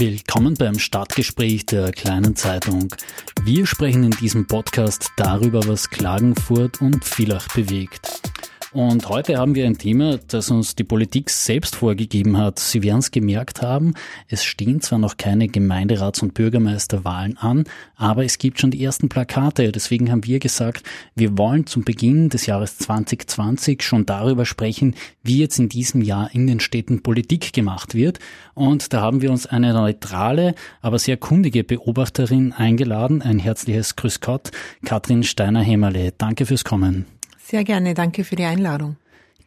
Willkommen beim Stadtgespräch der kleinen Zeitung. Wir sprechen in diesem Podcast darüber, was Klagenfurt und Villach bewegt. Und heute haben wir ein Thema, das uns die Politik selbst vorgegeben hat. Sie werden es gemerkt haben, es stehen zwar noch keine Gemeinderats- und Bürgermeisterwahlen an, aber es gibt schon die ersten Plakate. Deswegen haben wir gesagt, wir wollen zum Beginn des Jahres 2020 schon darüber sprechen, wie jetzt in diesem Jahr in den Städten Politik gemacht wird. Und da haben wir uns eine neutrale, aber sehr kundige Beobachterin eingeladen. Ein herzliches Grüß Gott, Katrin Steiner-Hämmerle. Danke fürs Kommen. Sehr gerne, danke für die Einladung.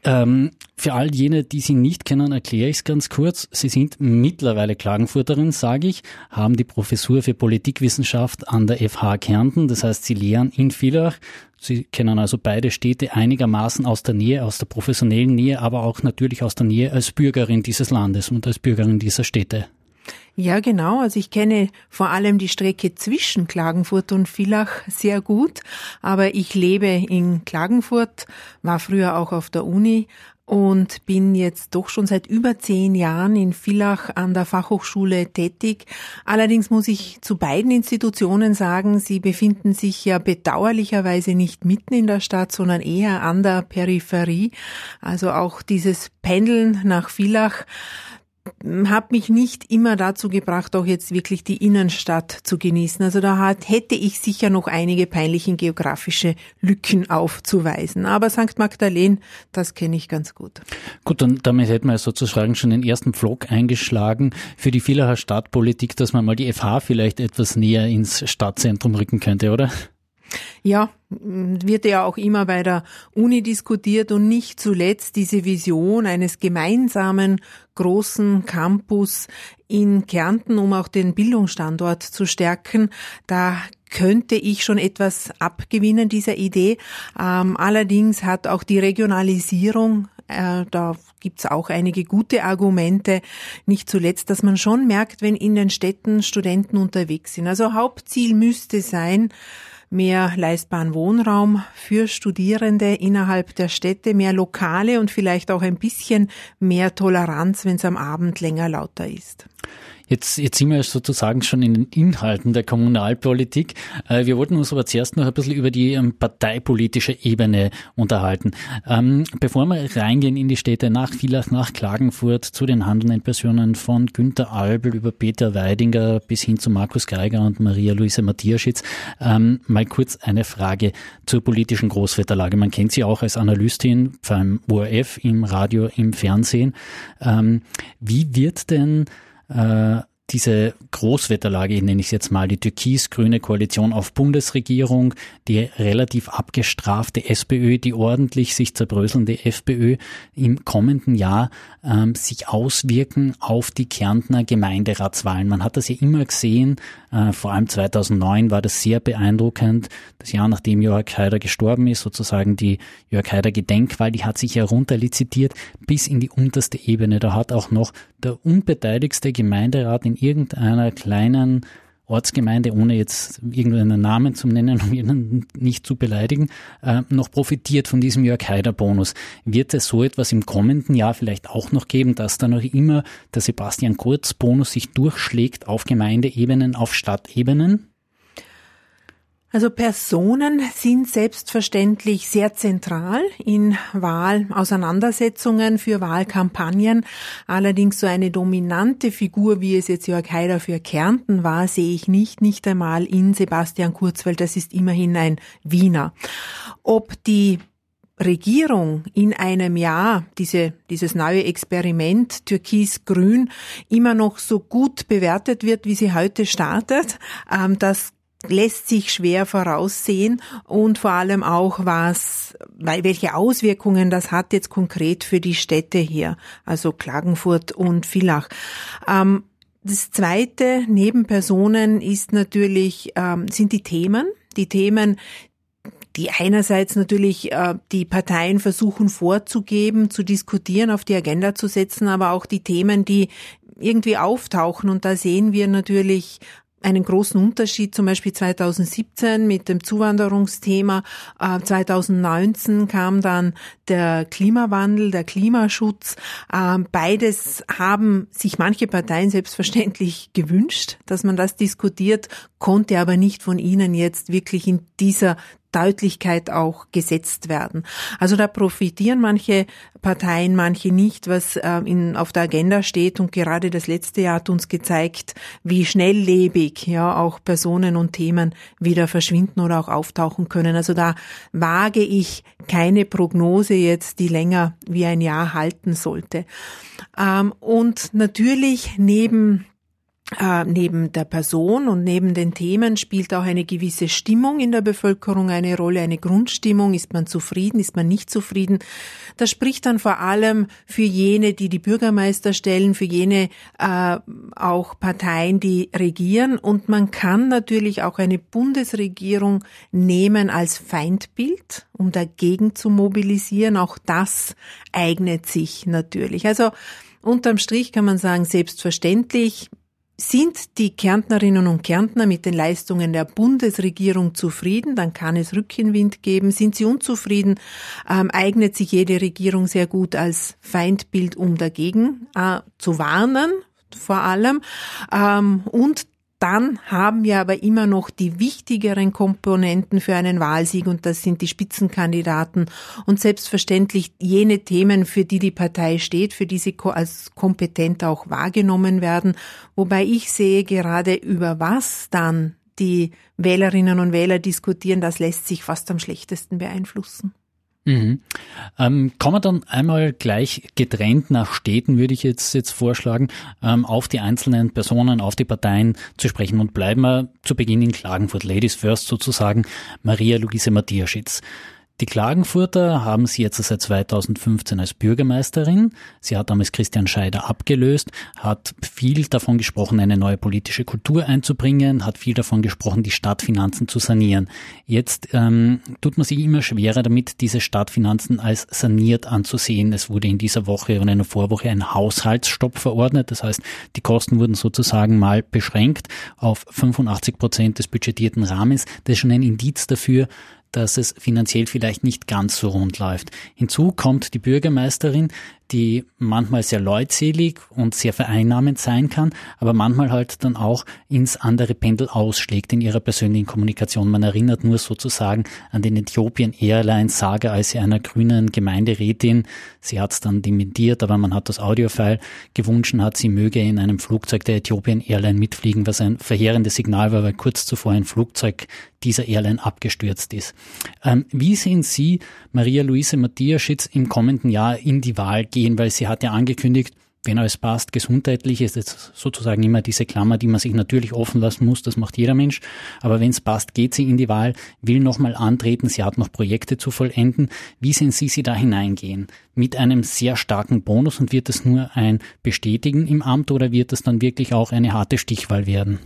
Ähm, für all jene, die Sie nicht kennen, erkläre ich es ganz kurz. Sie sind mittlerweile Klagenfurterin, sage ich, haben die Professur für Politikwissenschaft an der FH Kärnten. Das heißt, Sie lehren in Villach. Sie kennen also beide Städte einigermaßen aus der Nähe, aus der professionellen Nähe, aber auch natürlich aus der Nähe als Bürgerin dieses Landes und als Bürgerin dieser Städte. Ja, genau. Also ich kenne vor allem die Strecke zwischen Klagenfurt und Villach sehr gut, aber ich lebe in Klagenfurt, war früher auch auf der Uni und bin jetzt doch schon seit über zehn Jahren in Villach an der Fachhochschule tätig. Allerdings muss ich zu beiden Institutionen sagen, sie befinden sich ja bedauerlicherweise nicht mitten in der Stadt, sondern eher an der Peripherie. Also auch dieses Pendeln nach Villach hat mich nicht immer dazu gebracht, auch jetzt wirklich die Innenstadt zu genießen. Also da hat, hätte ich sicher noch einige peinlichen geografische Lücken aufzuweisen. Aber St. Magdalen, das kenne ich ganz gut. Gut, dann damit hätten wir sozusagen schon den ersten Pflock eingeschlagen für die Villacher Stadtpolitik, dass man mal die FH vielleicht etwas näher ins Stadtzentrum rücken könnte, oder? Ja, wird ja auch immer bei der Uni diskutiert und nicht zuletzt diese Vision eines gemeinsamen großen Campus in Kärnten, um auch den Bildungsstandort zu stärken. Da könnte ich schon etwas abgewinnen dieser Idee. Ähm, allerdings hat auch die Regionalisierung äh, da gibt's auch einige gute Argumente, nicht zuletzt, dass man schon merkt, wenn in den Städten Studenten unterwegs sind. Also Hauptziel müsste sein, mehr leistbaren Wohnraum für Studierende innerhalb der Städte, mehr Lokale und vielleicht auch ein bisschen mehr Toleranz, wenn es am Abend länger lauter ist. Jetzt, jetzt sind wir sozusagen schon in den Inhalten der Kommunalpolitik. Äh, wir wollten uns aber zuerst noch ein bisschen über die ähm, parteipolitische Ebene unterhalten. Ähm, bevor wir reingehen in die Städte nach Villach, nach Klagenfurt, zu den handelnden Personen von Günter Albel über Peter Weidinger bis hin zu Markus Geiger und Maria-Luise Matthiaschitz, ähm, mal kurz eine Frage zur politischen Großwetterlage. Man kennt sie auch als Analystin beim ORF, im Radio, im Fernsehen. Wie wird denn äh, diese Großwetterlage, nenne ich es jetzt mal, die türkis-grüne Koalition auf Bundesregierung, die relativ abgestrafte SPÖ, die ordentlich sich zerbröselnde FPÖ im kommenden Jahr ähm, sich auswirken auf die Kärntner Gemeinderatswahlen. Man hat das ja immer gesehen, äh, vor allem 2009 war das sehr beeindruckend. Das Jahr, nachdem Jörg Haider gestorben ist, sozusagen die Jörg Haider Gedenkwahl, die hat sich herunterlizitiert bis in die unterste Ebene. Da hat auch noch der unbeteiligste Gemeinderat in irgendeiner kleinen Ortsgemeinde, ohne jetzt irgendeinen Namen zu nennen, um ihn nicht zu beleidigen, äh, noch profitiert von diesem Jörg Haider Bonus. Wird es so etwas im kommenden Jahr vielleicht auch noch geben, dass da noch immer der Sebastian Kurz Bonus sich durchschlägt auf Gemeindeebenen, auf Stadtebenen? Also Personen sind selbstverständlich sehr zentral in Wahlauseinandersetzungen für Wahlkampagnen. Allerdings so eine dominante Figur, wie es jetzt Jörg Haider für Kärnten war, sehe ich nicht, nicht einmal in Sebastian Kurz, weil das ist immerhin ein Wiener. Ob die Regierung in einem Jahr diese, dieses neue Experiment Türkis-Grün immer noch so gut bewertet wird, wie sie heute startet, ähm, das lässt sich schwer voraussehen und vor allem auch was, welche Auswirkungen das hat jetzt konkret für die Städte hier, also Klagenfurt und Villach. Ähm, das zweite neben Personen ist natürlich, ähm, sind die Themen. Die Themen, die einerseits natürlich äh, die Parteien versuchen vorzugeben, zu diskutieren, auf die Agenda zu setzen, aber auch die Themen, die irgendwie auftauchen. Und da sehen wir natürlich einen großen Unterschied, zum Beispiel 2017 mit dem Zuwanderungsthema. 2019 äh, kam dann der Klimawandel, der Klimaschutz. Äh, beides haben sich manche Parteien selbstverständlich gewünscht, dass man das diskutiert, konnte aber nicht von ihnen jetzt wirklich in dieser Deutlichkeit auch gesetzt werden. Also da profitieren manche Parteien, manche nicht, was äh, in, auf der Agenda steht. Und gerade das letzte Jahr hat uns gezeigt, wie schnelllebig ja auch Personen und Themen wieder verschwinden oder auch auftauchen können. Also da wage ich keine Prognose jetzt, die länger wie ein Jahr halten sollte. Ähm, und natürlich neben äh, neben der Person und neben den Themen spielt auch eine gewisse Stimmung in der Bevölkerung eine Rolle, eine Grundstimmung. Ist man zufrieden, ist man nicht zufrieden? Das spricht dann vor allem für jene, die die Bürgermeister stellen, für jene äh, auch Parteien, die regieren. Und man kann natürlich auch eine Bundesregierung nehmen als Feindbild, um dagegen zu mobilisieren. Auch das eignet sich natürlich. Also Unterm Strich kann man sagen, selbstverständlich sind die Kärntnerinnen und Kärntner mit den Leistungen der Bundesregierung zufrieden? Dann kann es Rückenwind geben. Sind sie unzufrieden? Ähm, eignet sich jede Regierung sehr gut als Feindbild, um dagegen äh, zu warnen vor allem. Ähm, und dann haben wir aber immer noch die wichtigeren Komponenten für einen Wahlsieg und das sind die Spitzenkandidaten und selbstverständlich jene Themen, für die die Partei steht, für die sie als kompetent auch wahrgenommen werden. Wobei ich sehe gerade über was dann die Wählerinnen und Wähler diskutieren, das lässt sich fast am schlechtesten beeinflussen. Mhm. Ähm, kommen wir dann einmal gleich getrennt nach Städten, würde ich jetzt, jetzt vorschlagen, ähm, auf die einzelnen Personen, auf die Parteien zu sprechen und bleiben wir zu Beginn in Klagenfurt. Ladies first sozusagen, Maria Luise Matthiaschitz. Die Klagenfurter haben sie jetzt seit 2015 als Bürgermeisterin. Sie hat damals Christian Scheider abgelöst, hat viel davon gesprochen, eine neue politische Kultur einzubringen, hat viel davon gesprochen, die Stadtfinanzen zu sanieren. Jetzt ähm, tut man sich immer schwerer damit, diese Stadtfinanzen als saniert anzusehen. Es wurde in dieser Woche und in der Vorwoche ein Haushaltsstopp verordnet. Das heißt, die Kosten wurden sozusagen mal beschränkt auf 85 Prozent des budgetierten Rahmens. Das ist schon ein Indiz dafür, dass es finanziell vielleicht nicht ganz so rund läuft. Hinzu kommt die Bürgermeisterin, die manchmal sehr leutselig und sehr vereinnahmend sein kann, aber manchmal halt dann auch ins andere Pendel ausschlägt in ihrer persönlichen Kommunikation. Man erinnert nur sozusagen an den Ethiopian Airlines Saga, als sie einer grünen Gemeinderätin, sie hat es dann dementiert, aber man hat das Audiofile gewünscht hat, sie möge in einem Flugzeug der Ethiopian Airline mitfliegen, was ein verheerendes Signal war, weil kurz zuvor ein Flugzeug dieser Airline abgestürzt ist. Ähm, wie sehen Sie Maria Luise Matthiaschitz im kommenden Jahr in die Wahl gehen? Weil sie hat ja angekündigt, wenn alles passt, gesundheitlich ist jetzt sozusagen immer diese Klammer, die man sich natürlich offen lassen muss, das macht jeder Mensch. Aber wenn es passt, geht sie in die Wahl, will nochmal antreten, sie hat noch Projekte zu vollenden. Wie sehen Sie sie da hineingehen? Mit einem sehr starken Bonus und wird es nur ein Bestätigen im Amt oder wird es dann wirklich auch eine harte Stichwahl werden?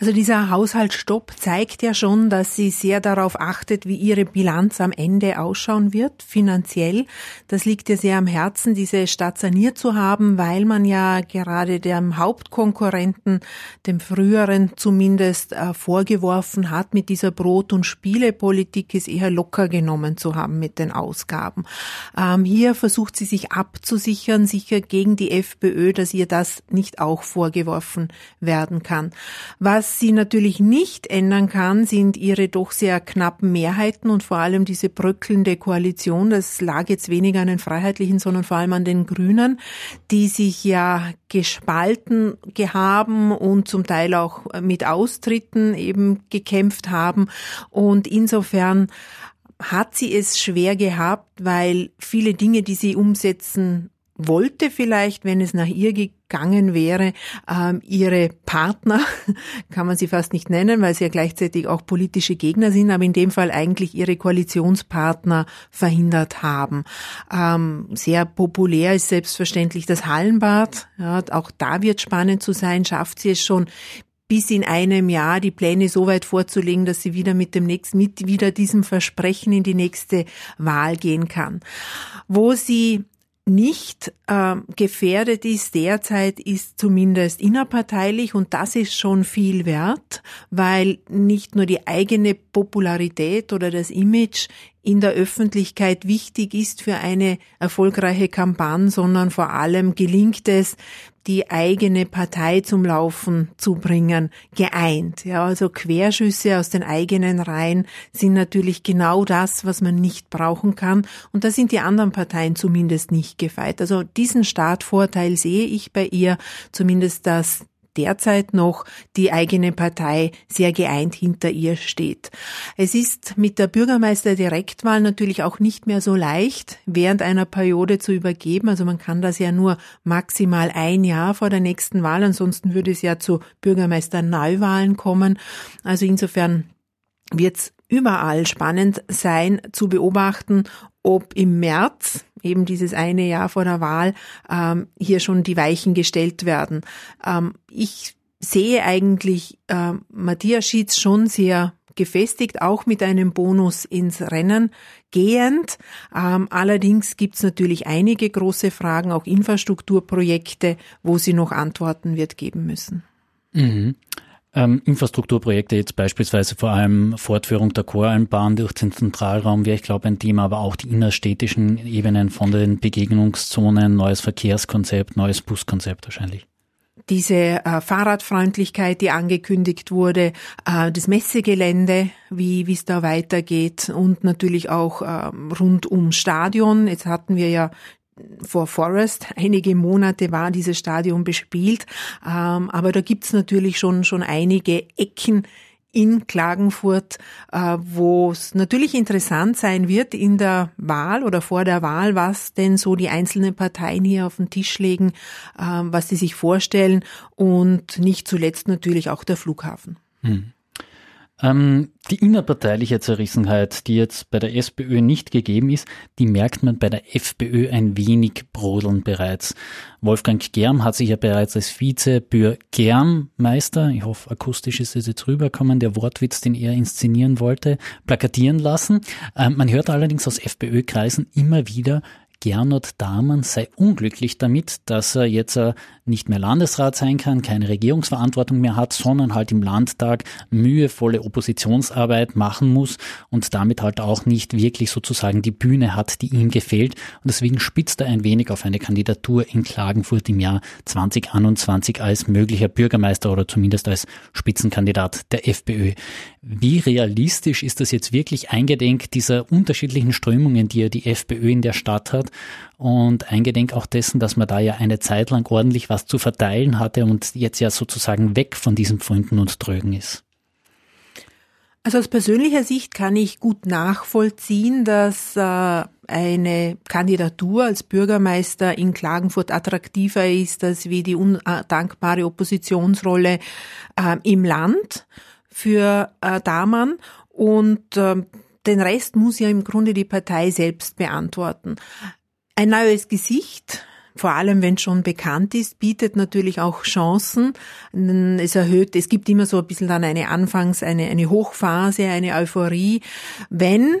Also dieser Haushaltsstopp zeigt ja schon, dass sie sehr darauf achtet, wie ihre Bilanz am Ende ausschauen wird, finanziell. Das liegt ihr sehr am Herzen, diese Stadt saniert zu haben, weil man ja gerade dem Hauptkonkurrenten, dem früheren zumindest, äh, vorgeworfen hat, mit dieser Brot- und Spielepolitik es eher locker genommen zu haben mit den Ausgaben. Ähm, hier versucht sie sich abzusichern, sicher gegen die FPÖ, dass ihr das nicht auch vorgeworfen werden kann. Was was sie natürlich nicht ändern kann, sind ihre doch sehr knappen Mehrheiten und vor allem diese bröckelnde Koalition. Das lag jetzt weniger an den Freiheitlichen, sondern vor allem an den Grünen, die sich ja gespalten haben und zum Teil auch mit Austritten eben gekämpft haben. Und insofern hat sie es schwer gehabt, weil viele Dinge, die sie umsetzen wollte vielleicht, wenn es nach ihr gegangen wäre, ähm, ihre Partner, kann man sie fast nicht nennen, weil sie ja gleichzeitig auch politische Gegner sind, aber in dem Fall eigentlich ihre Koalitionspartner verhindert haben. Ähm, sehr populär ist selbstverständlich das Hallenbad. Ja, auch da wird spannend zu sein. Schafft sie es schon bis in einem Jahr die Pläne so weit vorzulegen, dass sie wieder mit dem nächsten, mit wieder diesem Versprechen in die nächste Wahl gehen kann. Wo sie nicht äh, gefährdet ist derzeit, ist zumindest innerparteilich und das ist schon viel wert, weil nicht nur die eigene Popularität oder das Image in der Öffentlichkeit wichtig ist für eine erfolgreiche Kampagne, sondern vor allem gelingt es, die eigene Partei zum Laufen zu bringen, geeint. Ja, also Querschüsse aus den eigenen Reihen sind natürlich genau das, was man nicht brauchen kann. Und da sind die anderen Parteien zumindest nicht gefeit. Also diesen Startvorteil sehe ich bei ihr, zumindest dass derzeit noch die eigene Partei sehr geeint hinter ihr steht. Es ist mit der Bürgermeisterdirektwahl natürlich auch nicht mehr so leicht, während einer Periode zu übergeben. Also man kann das ja nur maximal ein Jahr vor der nächsten Wahl, ansonsten würde es ja zu Bürgermeisterneuwahlen kommen. Also insofern wird es überall spannend sein zu beobachten, ob im März, eben dieses eine Jahr vor der Wahl, ähm, hier schon die Weichen gestellt werden. Ähm, ich sehe eigentlich äh, Matthias Schietz schon sehr gefestigt, auch mit einem Bonus ins Rennen gehend. Ähm, allerdings gibt es natürlich einige große Fragen, auch Infrastrukturprojekte, wo sie noch Antworten wird geben müssen. Mhm. Ähm, Infrastrukturprojekte jetzt beispielsweise vor allem Fortführung der Choralmbahn durch den Zentralraum wäre, ich glaube, ein Thema, aber auch die innerstädtischen Ebenen von den Begegnungszonen, neues Verkehrskonzept, neues Buskonzept wahrscheinlich diese äh, Fahrradfreundlichkeit, die angekündigt wurde, äh, das Messegelände, wie es da weitergeht und natürlich auch äh, rund ums Stadion. Jetzt hatten wir ja vor Forest. Einige Monate war dieses Stadion bespielt, ähm, aber da gibt's natürlich schon, schon einige Ecken in Klagenfurt, äh, wo es natürlich interessant sein wird in der Wahl oder vor der Wahl, was denn so die einzelnen Parteien hier auf den Tisch legen, äh, was sie sich vorstellen und nicht zuletzt natürlich auch der Flughafen. Hm. Ähm, die innerparteiliche Zerrissenheit, die jetzt bei der SPÖ nicht gegeben ist, die merkt man bei der FPÖ ein wenig brodeln bereits. Wolfgang Germ hat sich ja bereits als Vize für Germeister, ich hoffe akustisch ist es jetzt rüberkommen, der Wortwitz, den er inszenieren wollte, plakatieren lassen. Ähm, man hört allerdings aus FPÖ-Kreisen immer wieder, Gernot Dahmen sei unglücklich damit, dass er jetzt äh, nicht mehr Landesrat sein kann, keine Regierungsverantwortung mehr hat, sondern halt im Landtag mühevolle Oppositionsarbeit machen muss und damit halt auch nicht wirklich sozusagen die Bühne hat, die ihm gefällt. Und deswegen spitzt er ein wenig auf eine Kandidatur in Klagenfurt im Jahr 2021 als möglicher Bürgermeister oder zumindest als Spitzenkandidat der FPÖ. Wie realistisch ist das jetzt wirklich eingedenk dieser unterschiedlichen Strömungen, die ja die FPÖ in der Stadt hat und eingedenk auch dessen, dass man da ja eine Zeit lang ordentlich was zu verteilen hatte und jetzt ja sozusagen weg von diesem Fründen und Trögen ist. Also aus persönlicher Sicht kann ich gut nachvollziehen, dass äh, eine Kandidatur als Bürgermeister in Klagenfurt attraktiver ist als wie die undankbare Oppositionsrolle äh, im Land für äh, Damann und äh, den Rest muss ja im Grunde die Partei selbst beantworten. Ein neues Gesicht, vor allem wenn schon bekannt ist, bietet natürlich auch Chancen. Es erhöht, es gibt immer so ein bisschen dann eine Anfangs-, eine, eine Hochphase, eine Euphorie. Wenn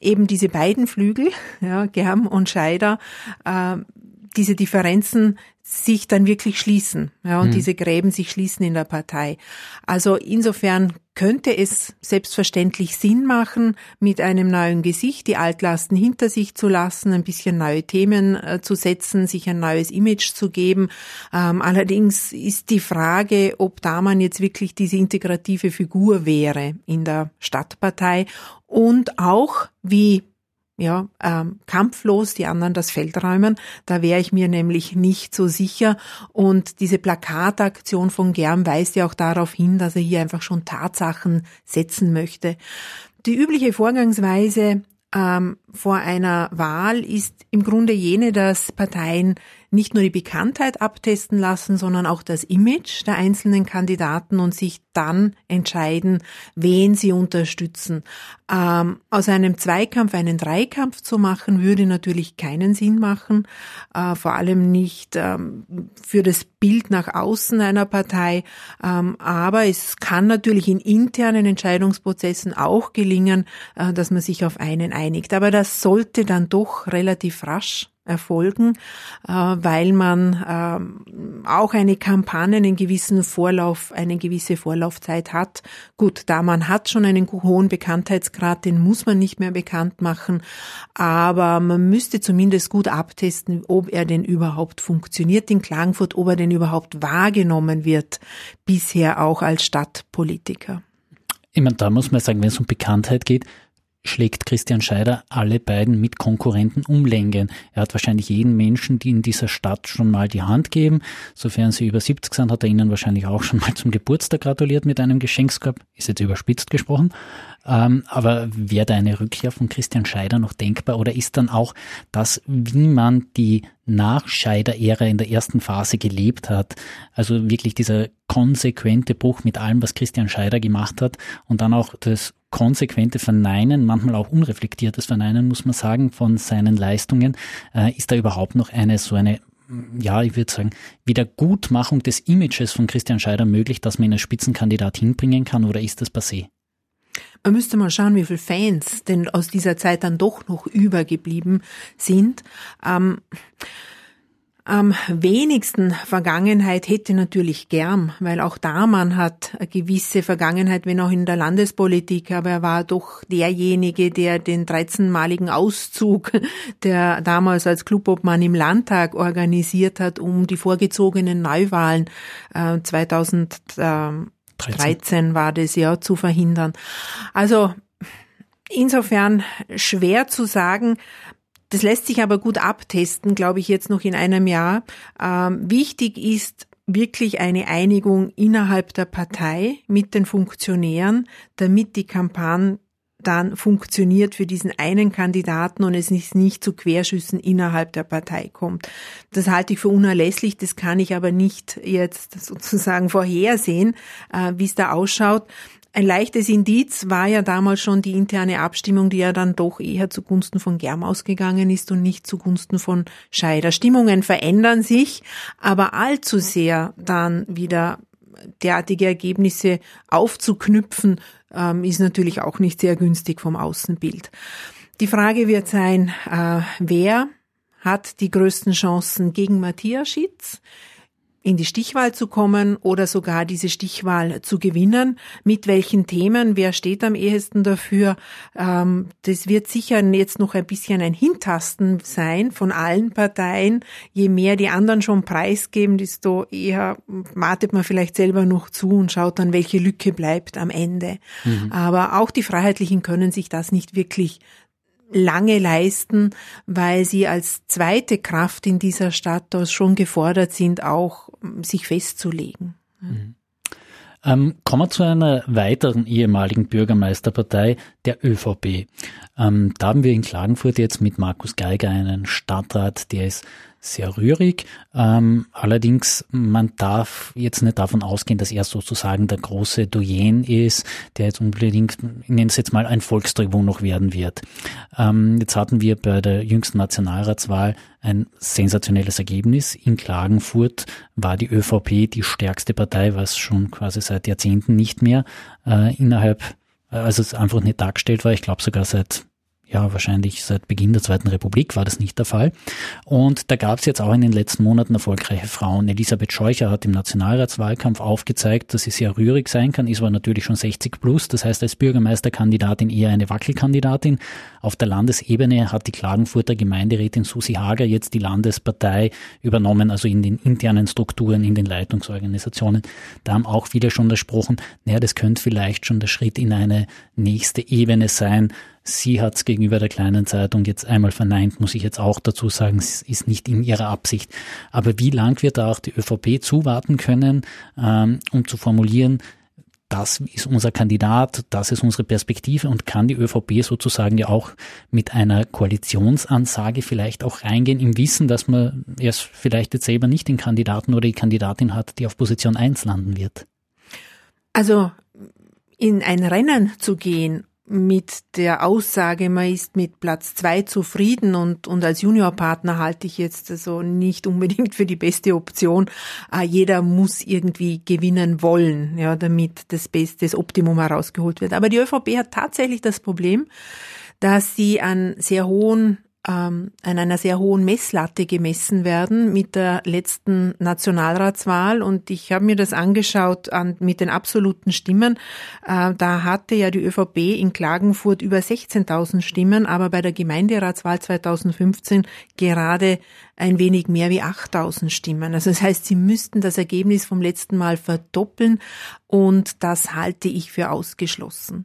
eben diese beiden Flügel, ja, Germ und Scheider, äh, diese Differenzen sich dann wirklich schließen, ja, und mhm. diese Gräben sich schließen in der Partei. Also insofern könnte es selbstverständlich Sinn machen, mit einem neuen Gesicht die Altlasten hinter sich zu lassen, ein bisschen neue Themen äh, zu setzen, sich ein neues Image zu geben. Ähm, allerdings ist die Frage, ob da man jetzt wirklich diese integrative Figur wäre in der Stadtpartei und auch wie ja, ähm, kampflos die anderen das Feld räumen. Da wäre ich mir nämlich nicht so sicher. Und diese Plakataktion von Germ weist ja auch darauf hin, dass er hier einfach schon Tatsachen setzen möchte. Die übliche Vorgangsweise ähm, vor einer Wahl ist im Grunde jene, dass Parteien nicht nur die Bekanntheit abtesten lassen, sondern auch das Image der einzelnen Kandidaten und sich dann entscheiden, wen sie unterstützen. Ähm, aus einem Zweikampf einen Dreikampf zu machen, würde natürlich keinen Sinn machen, äh, vor allem nicht ähm, für das Bild nach außen einer Partei. Ähm, aber es kann natürlich in internen Entscheidungsprozessen auch gelingen, äh, dass man sich auf einen einigt. Aber das sollte dann doch relativ rasch erfolgen, äh, weil man ähm, auch eine Kampagne, einen gewissen Vorlauf, eine gewisse Vorlaufzeit hat. Gut, da man hat schon einen hohen Bekanntheitsgrad, den muss man nicht mehr bekannt machen, aber man müsste zumindest gut abtesten, ob er denn überhaupt funktioniert in Klagenfurt, ob er denn überhaupt wahrgenommen wird, bisher auch als Stadtpolitiker. Ich meine, da muss man sagen, wenn es um Bekanntheit geht, schlägt Christian Scheider alle beiden mit Konkurrenten umlenken. Er hat wahrscheinlich jeden Menschen, die in dieser Stadt schon mal die Hand geben. Sofern sie über 70 sind, hat er ihnen wahrscheinlich auch schon mal zum Geburtstag gratuliert mit einem Geschenkskorb. Ist jetzt überspitzt gesprochen. Ähm, aber wäre da eine Rückkehr von Christian Scheider noch denkbar oder ist dann auch das, wie man die Nachscheider-Ära in der ersten Phase gelebt hat, also wirklich dieser konsequente Bruch mit allem, was Christian Scheider gemacht hat und dann auch das konsequente Verneinen, manchmal auch unreflektiertes Verneinen, muss man sagen, von seinen Leistungen, äh, ist da überhaupt noch eine so eine ja, ich würde sagen, Wiedergutmachung des Images von Christian Scheider möglich, dass man ihn als Spitzenkandidat hinbringen kann oder ist das passé? Man müsste mal schauen, wie viele Fans denn aus dieser Zeit dann doch noch übergeblieben sind. Ähm, am wenigsten Vergangenheit hätte natürlich Germ, weil auch da man hat eine gewisse Vergangenheit, wenn auch in der Landespolitik, aber er war doch derjenige, der den 13-maligen Auszug, der damals als Clubobmann im Landtag organisiert hat, um die vorgezogenen Neuwahlen äh, 2000 13 war das ja zu verhindern. Also insofern schwer zu sagen. Das lässt sich aber gut abtesten, glaube ich, jetzt noch in einem Jahr. Ähm, wichtig ist wirklich eine Einigung innerhalb der Partei mit den Funktionären, damit die Kampagne dann funktioniert für diesen einen Kandidaten und es nicht, nicht zu Querschüssen innerhalb der Partei kommt. Das halte ich für unerlässlich, das kann ich aber nicht jetzt sozusagen vorhersehen, äh, wie es da ausschaut. Ein leichtes Indiz war ja damals schon die interne Abstimmung, die ja dann doch eher zugunsten von Germ ausgegangen ist und nicht zugunsten von Scheider. Stimmungen verändern sich, aber allzu sehr dann wieder derartige Ergebnisse aufzuknüpfen, ähm, ist natürlich auch nicht sehr günstig vom Außenbild. Die Frage wird sein, äh, wer hat die größten Chancen gegen Matthias Schitz? In die Stichwahl zu kommen oder sogar diese Stichwahl zu gewinnen. Mit welchen Themen? Wer steht am ehesten dafür? Ähm, das wird sicher jetzt noch ein bisschen ein Hintasten sein von allen Parteien. Je mehr die anderen schon preisgeben, desto eher wartet man vielleicht selber noch zu und schaut dann, welche Lücke bleibt am Ende. Mhm. Aber auch die Freiheitlichen können sich das nicht wirklich lange leisten, weil sie als zweite Kraft in dieser Stadt schon gefordert sind, auch sich festzulegen. Mhm. Ähm, kommen wir zu einer weiteren ehemaligen Bürgermeisterpartei, der ÖVP. Ähm, da haben wir in Klagenfurt jetzt mit Markus Geiger einen Stadtrat, der ist sehr rührig. Ähm, allerdings, man darf jetzt nicht davon ausgehen, dass er sozusagen der große Doyen ist, der jetzt unbedingt, ich nenne es jetzt mal, ein Volkstribun noch werden wird. Ähm, jetzt hatten wir bei der jüngsten Nationalratswahl ein sensationelles Ergebnis. In Klagenfurt war die ÖVP die stärkste Partei, was schon quasi seit Jahrzehnten nicht mehr äh, innerhalb, also es einfach nicht dargestellt war. Ich glaube sogar seit ja, wahrscheinlich seit Beginn der Zweiten Republik war das nicht der Fall. Und da gab es jetzt auch in den letzten Monaten erfolgreiche Frauen. Elisabeth Scheucher hat im Nationalratswahlkampf aufgezeigt, dass sie sehr rührig sein kann, ist aber natürlich schon 60 plus, das heißt als Bürgermeisterkandidatin eher eine Wackelkandidatin. Auf der Landesebene hat die Klagenfurter Gemeinderätin Susi Hager jetzt die Landespartei übernommen, also in den internen Strukturen, in den Leitungsorganisationen. Da haben auch viele schon gesprochen, naja, das könnte vielleicht schon der Schritt in eine nächste Ebene sein, Sie hat es gegenüber der kleinen Zeitung jetzt einmal verneint, muss ich jetzt auch dazu sagen, es ist nicht in ihrer Absicht. Aber wie lang wird da auch die ÖVP zuwarten können, ähm, um zu formulieren, das ist unser Kandidat, das ist unsere Perspektive und kann die ÖVP sozusagen ja auch mit einer Koalitionsansage vielleicht auch reingehen im Wissen, dass man erst vielleicht jetzt selber nicht den Kandidaten oder die Kandidatin hat, die auf Position 1 landen wird? Also in ein Rennen zu gehen mit der Aussage, man ist mit Platz zwei zufrieden und, und als Juniorpartner halte ich jetzt also nicht unbedingt für die beste Option. Äh, jeder muss irgendwie gewinnen wollen, ja, damit das Beste, das Optimum herausgeholt wird. Aber die ÖVP hat tatsächlich das Problem, dass sie an sehr hohen ähm, an einer sehr hohen Messlatte gemessen werden mit der letzten Nationalratswahl. Und ich habe mir das angeschaut an, mit den absoluten Stimmen. Äh, da hatte ja die ÖVP in Klagenfurt über 16.000 Stimmen, aber bei der Gemeinderatswahl 2015 gerade ein wenig mehr wie 8.000 Stimmen. Also das heißt, sie müssten das Ergebnis vom letzten Mal verdoppeln und das halte ich für ausgeschlossen.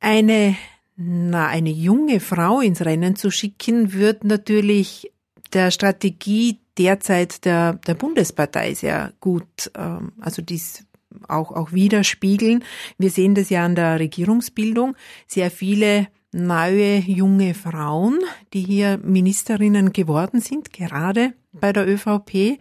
Eine na, eine junge Frau ins Rennen zu schicken, wird natürlich der Strategie derzeit der, der Bundespartei sehr gut, ähm, also dies auch, auch widerspiegeln. Wir sehen das ja an der Regierungsbildung. Sehr viele neue junge Frauen, die hier Ministerinnen geworden sind, gerade bei der ÖVP.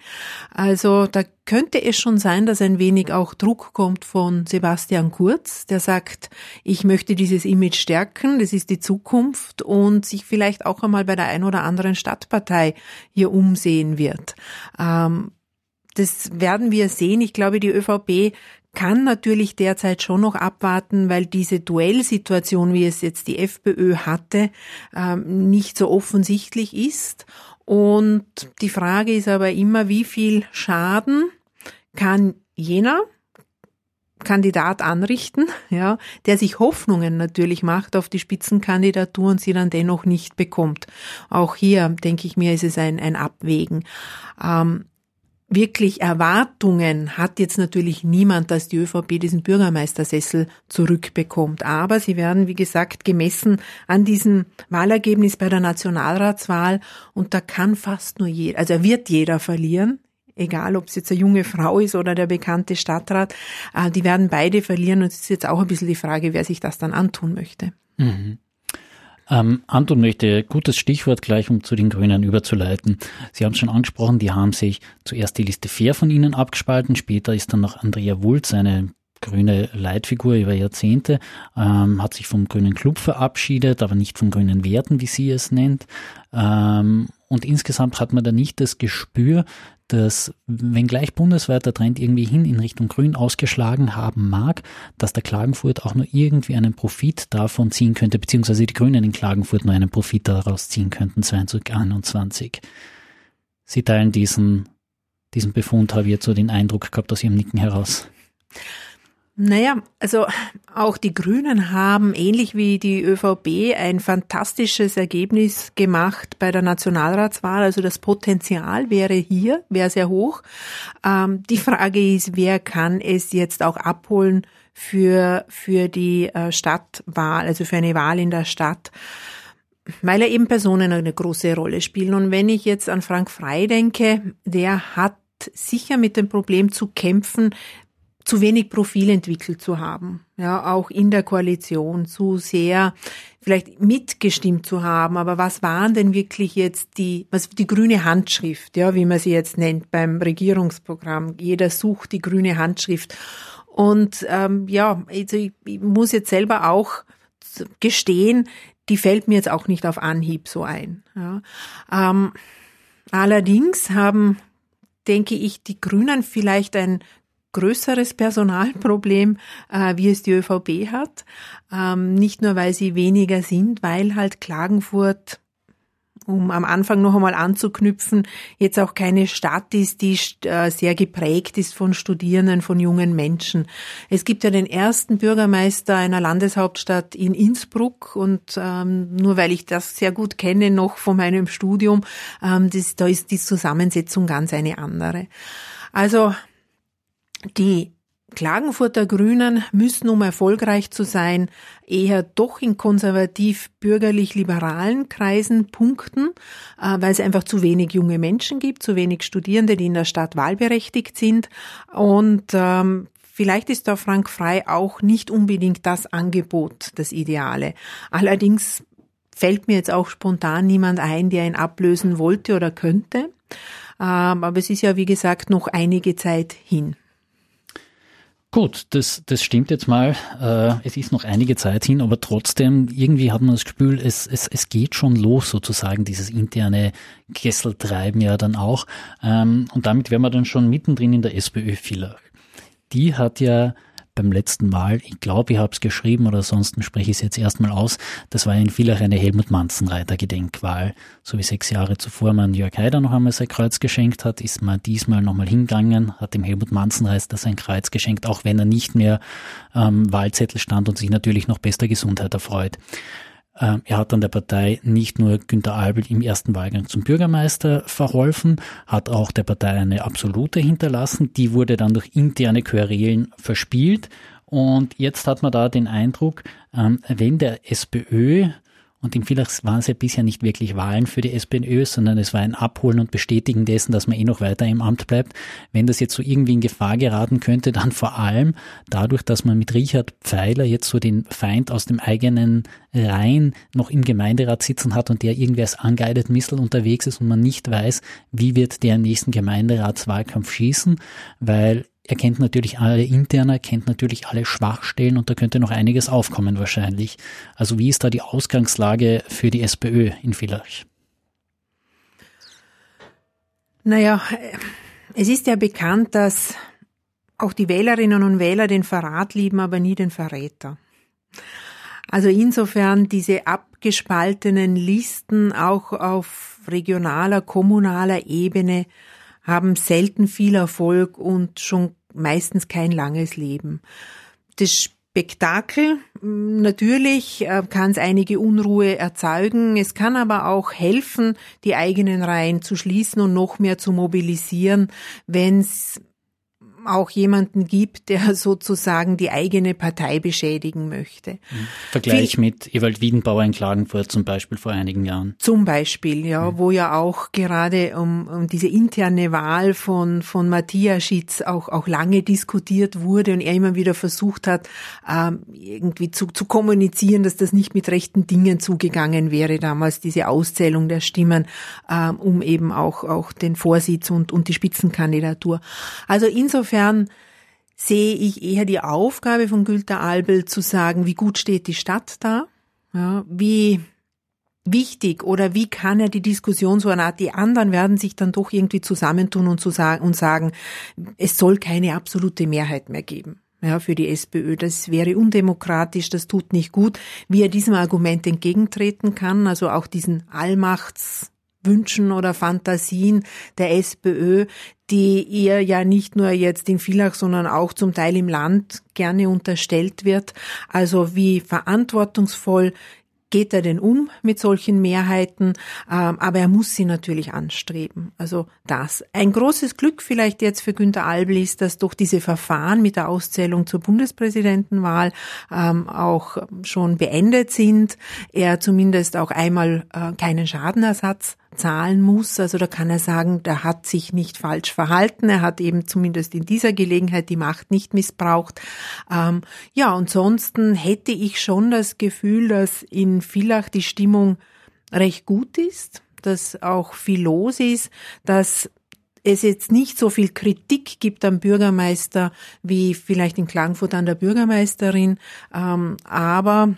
Also da könnte es schon sein, dass ein wenig auch Druck kommt von Sebastian Kurz, der sagt, ich möchte dieses Image stärken, das ist die Zukunft und sich vielleicht auch einmal bei der ein oder anderen Stadtpartei hier umsehen wird. Ähm, das werden wir sehen. Ich glaube, die ÖVP kann natürlich derzeit schon noch abwarten, weil diese Duellsituation, wie es jetzt die FPÖ hatte, ähm, nicht so offensichtlich ist. Und die Frage ist aber immer, wie viel Schaden kann jener Kandidat anrichten, ja, der sich Hoffnungen natürlich macht auf die Spitzenkandidatur und sie dann dennoch nicht bekommt. Auch hier, denke ich mir, ist es ein, ein Abwägen. Ähm, wirklich Erwartungen hat jetzt natürlich niemand, dass die ÖVP diesen Bürgermeistersessel zurückbekommt. Aber sie werden, wie gesagt, gemessen an diesem Wahlergebnis bei der Nationalratswahl und da kann fast nur jeder, also wird jeder verlieren. Egal, ob es jetzt eine junge Frau ist oder der bekannte Stadtrat, äh, die werden beide verlieren und es ist jetzt auch ein bisschen die Frage, wer sich das dann antun möchte. Mhm. Ähm, Anton möchte gutes Stichwort gleich, um zu den Grünen überzuleiten. Sie haben es schon angesprochen, die haben sich zuerst die Liste Fair von ihnen abgespalten, später ist dann noch Andrea Wulz, eine grüne Leitfigur über Jahrzehnte, ähm, hat sich vom grünen Club verabschiedet, aber nicht von grünen Werten, wie sie es nennt. Ähm, und insgesamt hat man da nicht das Gespür, dass, wenngleich bundesweit der Trend irgendwie hin in Richtung Grün ausgeschlagen haben mag, dass der Klagenfurt auch nur irgendwie einen Profit davon ziehen könnte, beziehungsweise die Grünen in Klagenfurt nur einen Profit daraus ziehen könnten, 2021. Sie teilen diesen, diesen Befund, habe ich jetzt so den Eindruck gehabt aus Ihrem Nicken heraus. Naja, also auch die Grünen haben ähnlich wie die ÖVP ein fantastisches Ergebnis gemacht bei der Nationalratswahl. Also das Potenzial wäre hier, wäre sehr hoch. Ähm, die Frage ist, wer kann es jetzt auch abholen für, für die äh, Stadtwahl, also für eine Wahl in der Stadt? weil er eben Personen eine große Rolle spielen. Und wenn ich jetzt an Frank Frey denke, der hat sicher mit dem Problem zu kämpfen, zu wenig Profil entwickelt zu haben, ja, auch in der Koalition zu sehr vielleicht mitgestimmt zu haben, aber was waren denn wirklich jetzt die, was die grüne Handschrift, ja, wie man sie jetzt nennt beim Regierungsprogramm. Jeder sucht die grüne Handschrift. Und ähm, ja, also ich, ich muss jetzt selber auch gestehen, die fällt mir jetzt auch nicht auf Anhieb so ein. Ja. Ähm, allerdings haben denke ich, die Grünen vielleicht ein größeres Personalproblem, äh, wie es die ÖVP hat. Ähm, nicht nur, weil sie weniger sind, weil halt Klagenfurt um am Anfang noch einmal anzuknüpfen, jetzt auch keine Stadt ist, die äh, sehr geprägt ist von Studierenden, von jungen Menschen. Es gibt ja den ersten Bürgermeister einer Landeshauptstadt in Innsbruck und ähm, nur weil ich das sehr gut kenne, noch von meinem Studium, ähm, das, da ist die Zusammensetzung ganz eine andere. Also die Klagenfurter Grünen müssen, um erfolgreich zu sein, eher doch in konservativ-bürgerlich-liberalen Kreisen punkten, äh, weil es einfach zu wenig junge Menschen gibt, zu wenig Studierende, die in der Stadt wahlberechtigt sind. Und ähm, vielleicht ist da Frank Frei auch nicht unbedingt das Angebot, das Ideale. Allerdings fällt mir jetzt auch spontan niemand ein, der ihn ablösen wollte oder könnte. Ähm, aber es ist ja, wie gesagt, noch einige Zeit hin. Gut, das, das stimmt jetzt mal. Äh, es ist noch einige Zeit hin, aber trotzdem, irgendwie hat man das Gefühl, es, es, es geht schon los, sozusagen, dieses interne Kesseltreiben ja dann auch. Ähm, und damit wären wir dann schon mittendrin in der SPÖ-Filler. Die hat ja beim letzten Mal. Ich glaube, ich habe es geschrieben oder sonst spreche ich es jetzt erstmal aus. Das war in Villach eine Helmut Manzenreiter Gedenkwahl. So wie sechs Jahre zuvor man Jörg Haider noch einmal sein Kreuz geschenkt hat, ist man diesmal nochmal hingegangen, hat dem Helmut Manzenreiter sein Kreuz geschenkt, auch wenn er nicht mehr ähm, Wahlzettel stand und sich natürlich noch bester Gesundheit erfreut. Ähm, er hat dann der Partei nicht nur Günter Albel im ersten Wahlgang zum Bürgermeister verholfen, hat auch der Partei eine absolute hinterlassen. Die wurde dann durch interne Querelen verspielt. Und jetzt hat man da den Eindruck, ähm, wenn der SPÖ und in Villach waren es ja bisher nicht wirklich Wahlen für die SPÖ, sondern es war ein Abholen und Bestätigen dessen, dass man eh noch weiter im Amt bleibt. Wenn das jetzt so irgendwie in Gefahr geraten könnte, dann vor allem dadurch, dass man mit Richard Pfeiler jetzt so den Feind aus dem eigenen Reihen noch im Gemeinderat sitzen hat und der irgendwie als angeidet Missel unterwegs ist und man nicht weiß, wie wird der nächsten Gemeinderatswahlkampf schießen, weil er kennt natürlich alle interner, kennt natürlich alle Schwachstellen und da könnte noch einiges aufkommen wahrscheinlich. Also wie ist da die Ausgangslage für die SPÖ in Villach? Naja, es ist ja bekannt, dass auch die Wählerinnen und Wähler den Verrat lieben, aber nie den Verräter. Also insofern diese abgespaltenen Listen auch auf regionaler, kommunaler Ebene haben selten viel Erfolg und schon meistens kein langes Leben. Das Spektakel, natürlich äh, kann es einige Unruhe erzeugen, es kann aber auch helfen, die eigenen Reihen zu schließen und noch mehr zu mobilisieren, wenn es auch jemanden gibt, der sozusagen die eigene Partei beschädigen möchte. Mhm. Vergleich Viel, mit Ewald Wiedenbauer in Klagenfurt zum Beispiel vor einigen Jahren. Zum Beispiel, ja, mhm. wo ja auch gerade um, um diese interne Wahl von, von Matthias Schitz auch, auch lange diskutiert wurde und er immer wieder versucht hat, ähm, irgendwie zu, zu kommunizieren, dass das nicht mit rechten Dingen zugegangen wäre damals, diese Auszählung der Stimmen, ähm, um eben auch, auch den Vorsitz und, und die Spitzenkandidatur. Also insofern Insofern sehe ich eher die Aufgabe von Günter Albel zu sagen, wie gut steht die Stadt da, ja, wie wichtig oder wie kann er die Diskussion so eine Art, die anderen werden sich dann doch irgendwie zusammentun und, zu sagen, und sagen, es soll keine absolute Mehrheit mehr geben. Ja, für die SPÖ. Das wäre undemokratisch, das tut nicht gut. Wie er diesem Argument entgegentreten kann, also auch diesen Allmachts Wünschen oder Fantasien der SPÖ, die ihr ja nicht nur jetzt in Villach, sondern auch zum Teil im Land gerne unterstellt wird. Also wie verantwortungsvoll geht er denn um mit solchen Mehrheiten? Ähm, aber er muss sie natürlich anstreben. Also das. Ein großes Glück vielleicht jetzt für Günter Albel ist, dass durch diese Verfahren mit der Auszählung zur Bundespräsidentenwahl ähm, auch schon beendet sind. Er zumindest auch einmal äh, keinen Schadenersatz zahlen muss. Also da kann er sagen, der hat sich nicht falsch verhalten, er hat eben zumindest in dieser Gelegenheit die Macht nicht missbraucht. Ähm, ja, ansonsten hätte ich schon das Gefühl, dass in Villach die Stimmung recht gut ist, dass auch viel los ist, dass es jetzt nicht so viel Kritik gibt am Bürgermeister wie vielleicht in Klagenfurt an der Bürgermeisterin, ähm, aber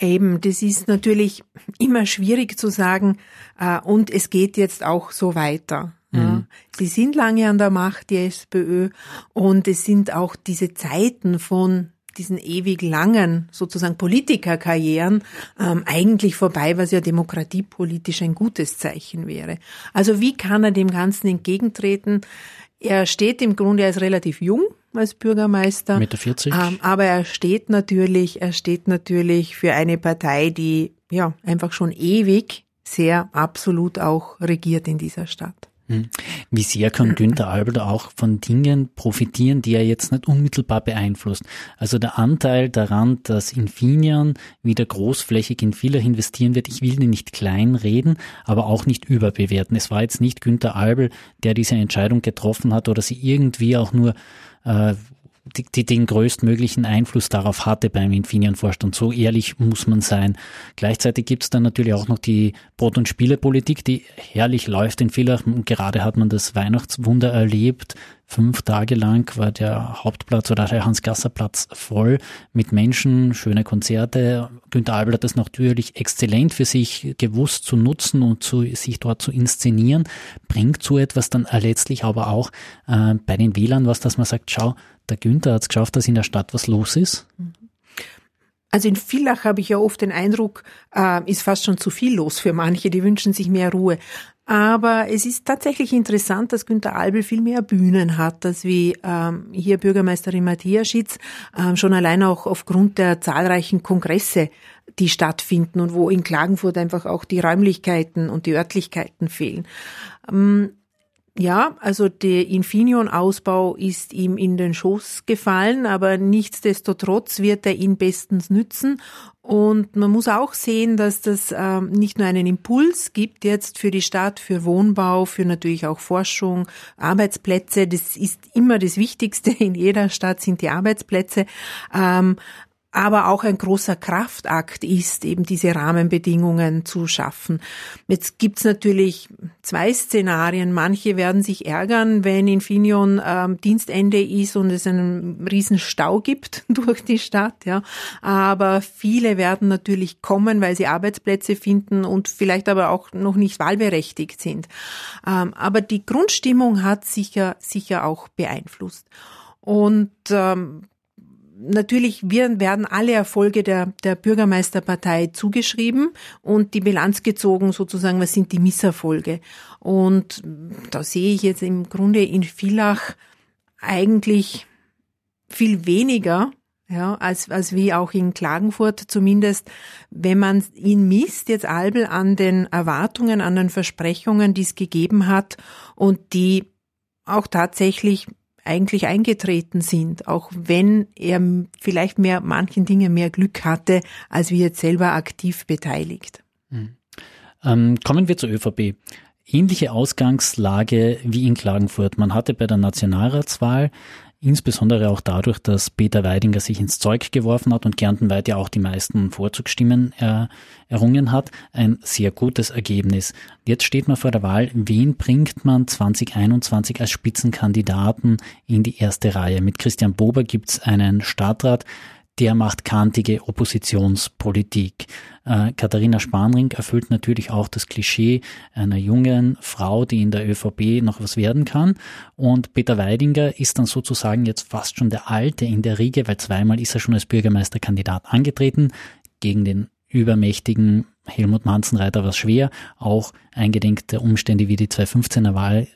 Eben, das ist natürlich immer schwierig zu sagen äh, und es geht jetzt auch so weiter. Mhm. Ja. Sie sind lange an der Macht, die SPÖ, und es sind auch diese Zeiten von diesen ewig langen sozusagen Politikerkarrieren ähm, eigentlich vorbei, was ja demokratiepolitisch ein gutes Zeichen wäre. Also wie kann er dem Ganzen entgegentreten? Er steht im Grunde, er ist relativ jung, als Bürgermeister. Mitte 40. Ähm, aber er steht natürlich, er steht natürlich für eine Partei, die ja einfach schon ewig sehr absolut auch regiert in dieser Stadt. Hm. Wie sehr kann Günther Albert auch von Dingen profitieren, die er jetzt nicht unmittelbar beeinflusst? Also der Anteil daran, dass Infineon wieder großflächig in vieler investieren wird, ich will den nicht kleinreden, aber auch nicht überbewerten. Es war jetzt nicht Günther Albel, der diese Entscheidung getroffen hat oder sie irgendwie auch nur äh, die, die den größtmöglichen Einfluss darauf hatte beim Infineon-Vorstand. So ehrlich muss man sein. Gleichzeitig gibt es dann natürlich auch noch die Brot- und Spielepolitik, die herrlich läuft in Villach. Gerade hat man das Weihnachtswunder erlebt. Fünf Tage lang war der Hauptplatz oder der Hans-Gasser-Platz voll mit Menschen, schöne Konzerte. Günter Albel hat das natürlich exzellent für sich gewusst zu nutzen und zu, sich dort zu inszenieren. Bringt so etwas dann letztlich aber auch äh, bei den Wählern was, dass man sagt, schau, der Günther hat es geschafft, dass in der Stadt was los ist? Also in Villach habe ich ja oft den Eindruck, äh, ist fast schon zu viel los für manche, die wünschen sich mehr Ruhe. Aber es ist tatsächlich interessant, dass Günter Albel viel mehr Bühnen hat, als wie ähm, hier Bürgermeisterin Matthias Schitz, ähm, schon allein auch aufgrund der zahlreichen Kongresse, die stattfinden und wo in Klagenfurt einfach auch die Räumlichkeiten und die Örtlichkeiten fehlen. Ähm, ja, also der Infineon-Ausbau ist ihm in den Schoß gefallen, aber nichtsdestotrotz wird er ihn bestens nützen. Und man muss auch sehen, dass das ähm, nicht nur einen Impuls gibt jetzt für die Stadt, für Wohnbau, für natürlich auch Forschung, Arbeitsplätze. Das ist immer das Wichtigste in jeder Stadt sind die Arbeitsplätze. Ähm, aber auch ein großer Kraftakt ist, eben diese Rahmenbedingungen zu schaffen. Jetzt gibt's natürlich zwei Szenarien. Manche werden sich ärgern, wenn Infineon ähm, Dienstende ist und es einen riesen Stau gibt durch die Stadt. Ja. Aber viele werden natürlich kommen, weil sie Arbeitsplätze finden und vielleicht aber auch noch nicht wahlberechtigt sind. Ähm, aber die Grundstimmung hat sicher, sicher auch beeinflusst. Und ähm, natürlich werden alle Erfolge der, der Bürgermeisterpartei zugeschrieben und die Bilanz gezogen, sozusagen, was sind die Misserfolge. Und da sehe ich jetzt im Grunde in Villach eigentlich viel weniger, ja, als, als wie auch in Klagenfurt, zumindest wenn man ihn misst, jetzt Albel an den Erwartungen, an den Versprechungen, die es gegeben hat und die auch tatsächlich eigentlich eingetreten sind, auch wenn er vielleicht mehr manchen Dingen mehr Glück hatte, als wir jetzt selber aktiv beteiligt. Mhm. Ähm, kommen wir zur ÖVP. Ähnliche Ausgangslage wie in Klagenfurt. Man hatte bei der Nationalratswahl Insbesondere auch dadurch, dass Peter Weidinger sich ins Zeug geworfen hat und Kärntenweit ja auch die meisten Vorzugsstimmen äh, errungen hat. Ein sehr gutes Ergebnis. Jetzt steht man vor der Wahl, wen bringt man 2021 als Spitzenkandidaten in die erste Reihe? Mit Christian Bober gibt's einen Stadtrat, der macht kantige Oppositionspolitik. Äh, Katharina Spanring erfüllt natürlich auch das Klischee einer jungen Frau, die in der ÖVP noch was werden kann. Und Peter Weidinger ist dann sozusagen jetzt fast schon der Alte in der Riege, weil zweimal ist er schon als Bürgermeisterkandidat angetreten gegen den übermächtigen Helmut Manzenreiter war es schwer, auch eingedenk der Umstände wie die 2015er Wahl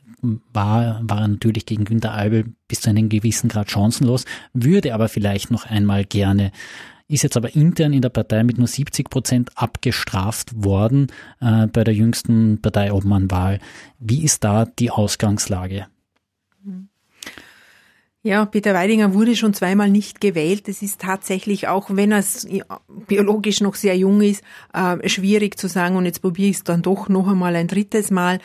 war, war er natürlich gegen Günter Albel bis zu einem gewissen Grad chancenlos, würde aber vielleicht noch einmal gerne ist jetzt aber intern in der Partei mit nur 70 Prozent abgestraft worden äh, bei der jüngsten Parteiobmannwahl. Wie ist da die Ausgangslage? Ja, Peter Weidinger wurde schon zweimal nicht gewählt. Es ist tatsächlich, auch wenn er biologisch noch sehr jung ist, äh, schwierig zu sagen, und jetzt probiere ich es dann doch noch einmal ein drittes Mal.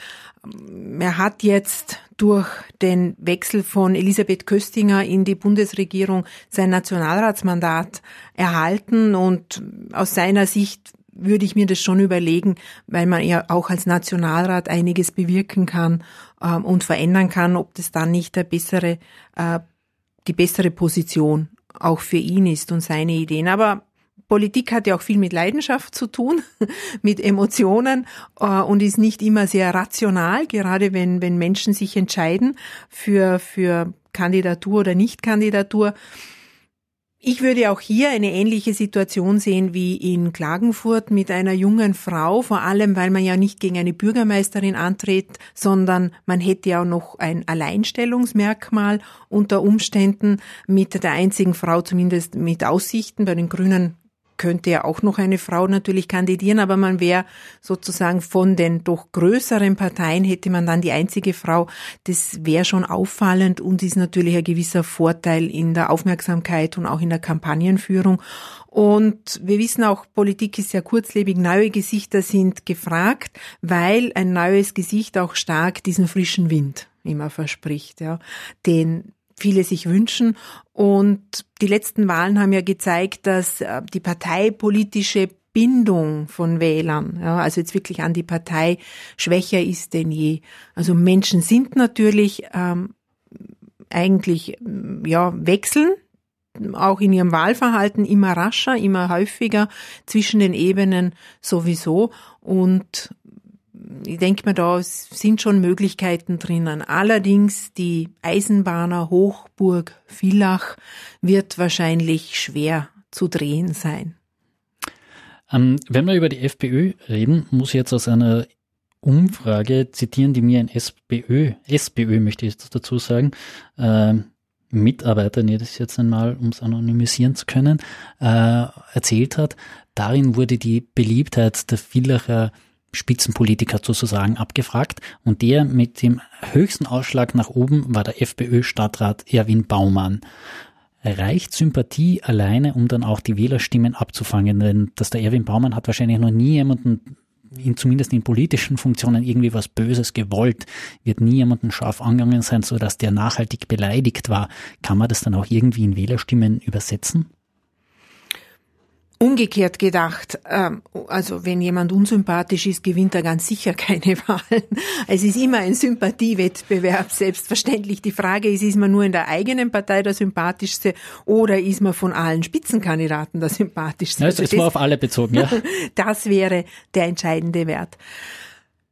Er hat jetzt durch den Wechsel von Elisabeth Köstinger in die Bundesregierung sein Nationalratsmandat erhalten. Und aus seiner Sicht würde ich mir das schon überlegen, weil man ja auch als Nationalrat einiges bewirken kann ähm, und verändern kann, ob das dann nicht der bessere, äh, die bessere Position auch für ihn ist und seine Ideen. Aber Politik hat ja auch viel mit Leidenschaft zu tun, mit Emotionen äh, und ist nicht immer sehr rational, gerade wenn, wenn Menschen sich entscheiden für, für Kandidatur oder Nichtkandidatur. Ich würde auch hier eine ähnliche Situation sehen wie in Klagenfurt mit einer jungen Frau, vor allem weil man ja nicht gegen eine Bürgermeisterin antritt, sondern man hätte ja auch noch ein Alleinstellungsmerkmal unter Umständen mit der einzigen Frau zumindest mit Aussichten. Bei den Grünen könnte ja auch noch eine Frau natürlich kandidieren, aber man wäre sozusagen von den doch größeren Parteien hätte man dann die einzige Frau. Das wäre schon auffallend und ist natürlich ein gewisser Vorteil in der Aufmerksamkeit und auch in der Kampagnenführung. Und wir wissen auch, Politik ist sehr kurzlebig, neue Gesichter sind gefragt, weil ein neues Gesicht auch stark diesen frischen Wind immer verspricht, ja, den viele sich wünschen. Und die letzten Wahlen haben ja gezeigt, dass äh, die parteipolitische Bindung von Wählern, ja, also jetzt wirklich an die Partei, schwächer ist denn je. Also Menschen sind natürlich ähm, eigentlich ja wechseln auch in ihrem Wahlverhalten immer rascher, immer häufiger zwischen den Ebenen sowieso. Und ich denke mir, da sind schon Möglichkeiten drinnen. Allerdings die Eisenbahner Hochburg Villach wird wahrscheinlich schwer zu drehen sein. Ähm, wenn wir über die FPÖ reden, muss ich jetzt aus einer Umfrage zitieren, die mir ein SPÖ, SPÖ möchte ich jetzt dazu sagen, äh, Mitarbeiter, nee, das jetzt einmal, um es anonymisieren zu können, äh, erzählt hat. Darin wurde die Beliebtheit der Villacher Spitzenpolitiker sozusagen abgefragt und der mit dem höchsten Ausschlag nach oben war der FPÖ-Stadtrat Erwin Baumann. Reicht Sympathie alleine, um dann auch die Wählerstimmen abzufangen? Denn dass der Erwin Baumann hat wahrscheinlich noch nie jemanden in, zumindest in politischen Funktionen irgendwie was Böses gewollt, wird nie jemanden scharf angegangen sein, so dass der nachhaltig beleidigt war. Kann man das dann auch irgendwie in Wählerstimmen übersetzen? Umgekehrt gedacht, ähm, also wenn jemand unsympathisch ist, gewinnt er ganz sicher keine Wahlen. Es ist immer ein Sympathiewettbewerb, selbstverständlich. Die Frage ist, ist man nur in der eigenen Partei der sympathischste oder ist man von allen Spitzenkandidaten der sympathischste? Das ist mal auf alle bezogen, ja. Das wäre der entscheidende Wert.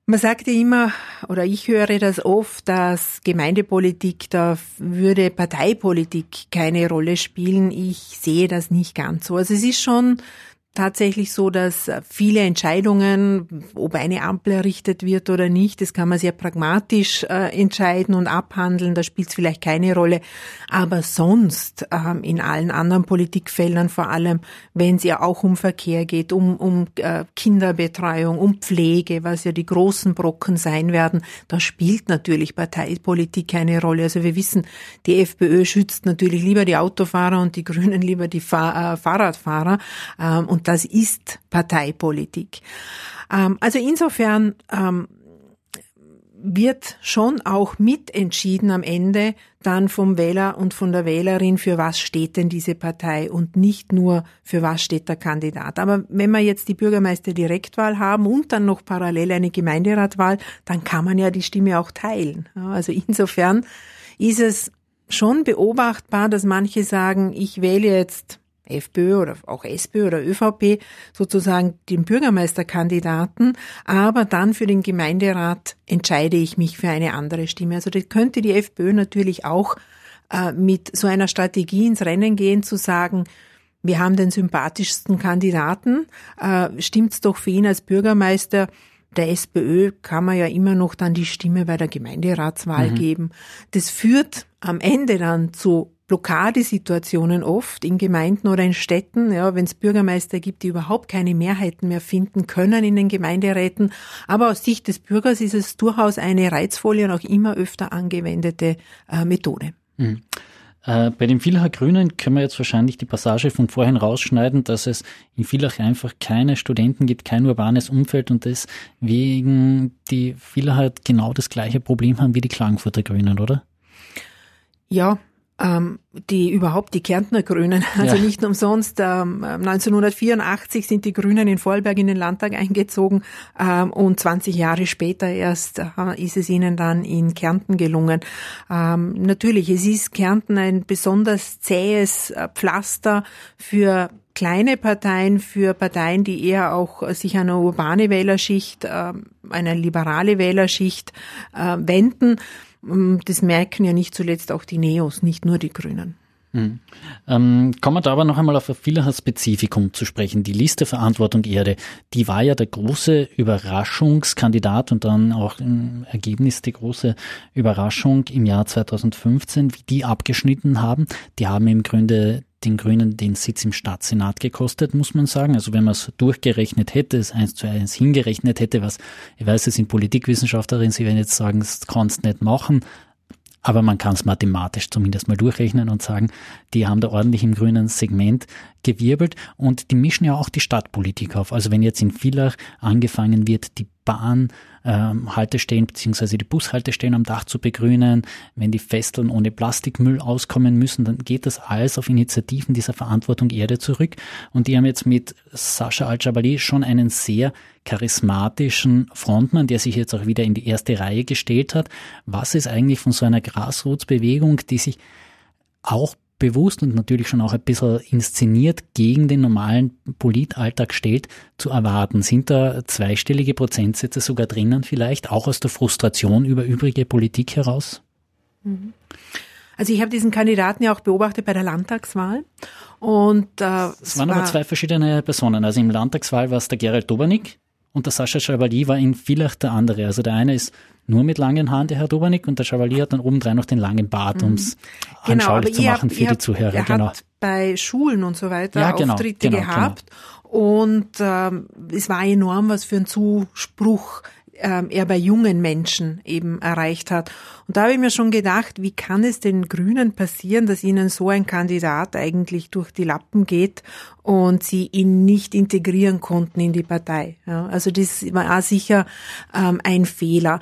Man sagte immer, oder ich höre das oft, dass Gemeindepolitik, da würde Parteipolitik keine Rolle spielen. Ich sehe das nicht ganz so. Also es ist schon tatsächlich so, dass viele Entscheidungen, ob eine Ampel errichtet wird oder nicht, das kann man sehr pragmatisch äh, entscheiden und abhandeln. Da spielt es vielleicht keine Rolle. Aber sonst ähm, in allen anderen Politikfeldern, vor allem wenn es ja auch um Verkehr geht, um, um äh, Kinderbetreuung, um Pflege, was ja die großen Brocken sein werden, da spielt natürlich Parteipolitik keine Rolle. Also wir wissen, die FPÖ schützt natürlich lieber die Autofahrer und die Grünen lieber die Fahr äh, Fahrradfahrer. Ähm, und das ist Parteipolitik. Ähm, also insofern ähm, wird schon auch mitentschieden am Ende dann vom Wähler und von der Wählerin, für was steht denn diese Partei und nicht nur für was steht der Kandidat. Aber wenn wir jetzt die Bürgermeister-Direktwahl haben und dann noch parallel eine Gemeinderatwahl, dann kann man ja die Stimme auch teilen. Also insofern ist es schon beobachtbar, dass manche sagen, ich wähle jetzt FPÖ oder auch SPÖ oder ÖVP sozusagen den Bürgermeisterkandidaten, aber dann für den Gemeinderat entscheide ich mich für eine andere Stimme. Also das könnte die FPÖ natürlich auch äh, mit so einer Strategie ins Rennen gehen, zu sagen, wir haben den sympathischsten Kandidaten, äh, stimmt's doch für ihn als Bürgermeister der SPÖ kann man ja immer noch dann die Stimme bei der Gemeinderatswahl mhm. geben. Das führt am Ende dann zu Blockadesituationen oft in Gemeinden oder in Städten, ja, wenn es Bürgermeister gibt, die überhaupt keine Mehrheiten mehr finden können in den Gemeinderäten. Aber aus Sicht des Bürgers ist es durchaus eine reizvolle und auch immer öfter angewendete äh, Methode. Mhm. Äh, bei den Villacher Grünen können wir jetzt wahrscheinlich die Passage von vorhin rausschneiden, dass es in Villach einfach keine Studenten gibt, kein urbanes Umfeld und deswegen die Villacher genau das gleiche Problem haben wie die Klagenfurter Grünen, oder? Ja, ähm, die überhaupt die Kärntner Grünen. Also ja. nicht umsonst. Ähm, 1984 sind die Grünen in Vorarlberg in den Landtag eingezogen ähm, und 20 Jahre später erst äh, ist es ihnen dann in Kärnten gelungen. Ähm, natürlich, es ist Kärnten ein besonders zähes äh, Pflaster für kleine Parteien, für Parteien, die eher auch sich an eine urbane Wählerschicht, äh, eine liberale Wählerschicht äh, wenden. Ähm, das merken ja nicht zuletzt auch die Neos, nicht nur die Grünen. Mhm. Ähm, kommen wir da aber noch einmal auf ein vieler Spezifikum zu sprechen. Die Liste Verantwortung Erde, die war ja der große Überraschungskandidat und dann auch im Ergebnis die große Überraschung im Jahr 2015, wie die abgeschnitten haben. Die haben im Grunde den Grünen den Sitz im Staatssenat gekostet, muss man sagen. Also wenn man es durchgerechnet hätte, es eins zu eins hingerechnet hätte, was, ich weiß, Sie sind Politikwissenschaftlerin, Sie werden jetzt sagen, das kannst nicht machen, aber man kann es mathematisch zumindest mal durchrechnen und sagen, die haben da ordentlich im grünen Segment gewirbelt und die mischen ja auch die Stadtpolitik auf. Also wenn jetzt in Villach angefangen wird, die Bahn ähm, beziehungsweise die Bushaltestellen am Dach zu begrünen. Wenn die Festeln ohne Plastikmüll auskommen müssen, dann geht das alles auf Initiativen dieser Verantwortung Erde zurück. Und die haben jetzt mit Sascha Al-Jabali schon einen sehr charismatischen Frontmann, der sich jetzt auch wieder in die erste Reihe gestellt hat. Was ist eigentlich von so einer Grasroots-Bewegung, die sich auch bewusst und natürlich schon auch ein bisschen inszeniert gegen den normalen Politalltag stellt, zu erwarten? Sind da zweistellige Prozentsätze sogar drinnen vielleicht, auch aus der Frustration über übrige Politik heraus? Mhm. Also ich habe diesen Kandidaten ja auch beobachtet bei der Landtagswahl und äh, es waren war aber zwei verschiedene Personen. Also im Landtagswahl war es der Gerald Dobernik und der Sascha Chavali war in vielleicht der andere. Also der eine ist nur mit langen Haaren, der Herr Dobernik, und der Chevalier hat dann obendrein noch den langen Bart, um es mhm. genau, anschaulich zu machen für die Zuhörer. Er genau. hat bei Schulen und so weiter ja, genau, Auftritte genau, gehabt genau. und ähm, es war enorm, was für ein Zuspruch ähm, er bei jungen Menschen eben erreicht hat. Und da habe ich mir schon gedacht, wie kann es den Grünen passieren, dass ihnen so ein Kandidat eigentlich durch die Lappen geht und sie ihn nicht integrieren konnten in die Partei. Ja, also das war sicher ähm, ein Fehler.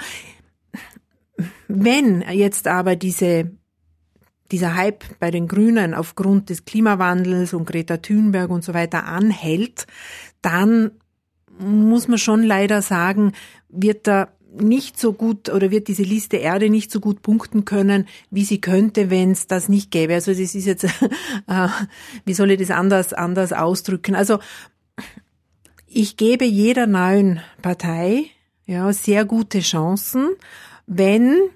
Wenn jetzt aber diese dieser Hype bei den Grünen aufgrund des Klimawandels und Greta Thunberg und so weiter anhält, dann muss man schon leider sagen, wird da nicht so gut oder wird diese Liste Erde nicht so gut punkten können, wie sie könnte, wenn es das nicht gäbe. Also das ist jetzt, äh, wie soll ich das anders, anders ausdrücken? Also ich gebe jeder neuen Partei ja sehr gute Chancen, wenn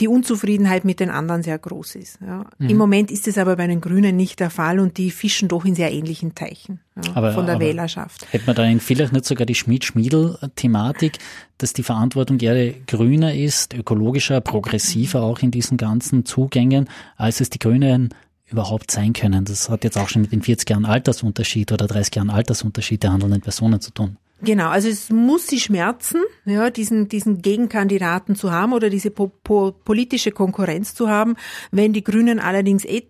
die Unzufriedenheit mit den anderen sehr groß ist. Ja. Mhm. Im Moment ist es aber bei den Grünen nicht der Fall und die fischen doch in sehr ähnlichen Teichen ja, aber, von der Wählerschaft. Hätte man da in vielleicht nicht sogar die Schmied-Schmiedel-Thematik, dass die Verantwortung eher grüner ist, ökologischer, progressiver auch in diesen ganzen Zugängen, als es die Grünen überhaupt sein können. Das hat jetzt auch schon mit den 40 Jahren Altersunterschied oder 30 Jahren Altersunterschied der handelnden Personen zu tun. Genau, also es muss sie schmerzen, ja, diesen, diesen Gegenkandidaten zu haben oder diese po po politische Konkurrenz zu haben. Wenn die Grünen allerdings eh